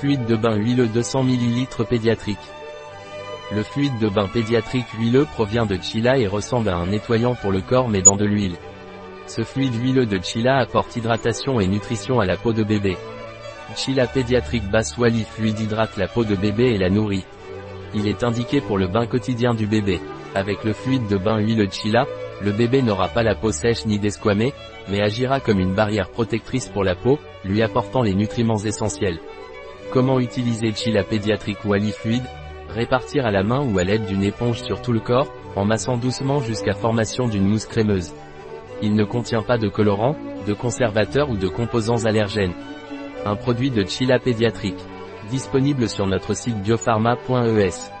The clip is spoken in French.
Fluide de bain huileux 200 ml pédiatrique. Le fluide de bain pédiatrique huileux provient de Chila et ressemble à un nettoyant pour le corps mais dans de l'huile. Ce fluide huileux de Chila apporte hydratation et nutrition à la peau de bébé. Chila pédiatrique basse Wally fluide hydrate la peau de bébé et la nourrit. Il est indiqué pour le bain quotidien du bébé. Avec le fluide de bain huileux Chila, le bébé n'aura pas la peau sèche ni desquamée, mais agira comme une barrière protectrice pour la peau, lui apportant les nutriments essentiels. Comment utiliser Chila pédiatrique Wally fluide Répartir à la main ou à l'aide d'une éponge sur tout le corps, en massant doucement jusqu'à formation d'une mousse crémeuse. Il ne contient pas de colorant, de conservateur ou de composants allergènes. Un produit de Chila pédiatrique. Disponible sur notre site biopharma.es.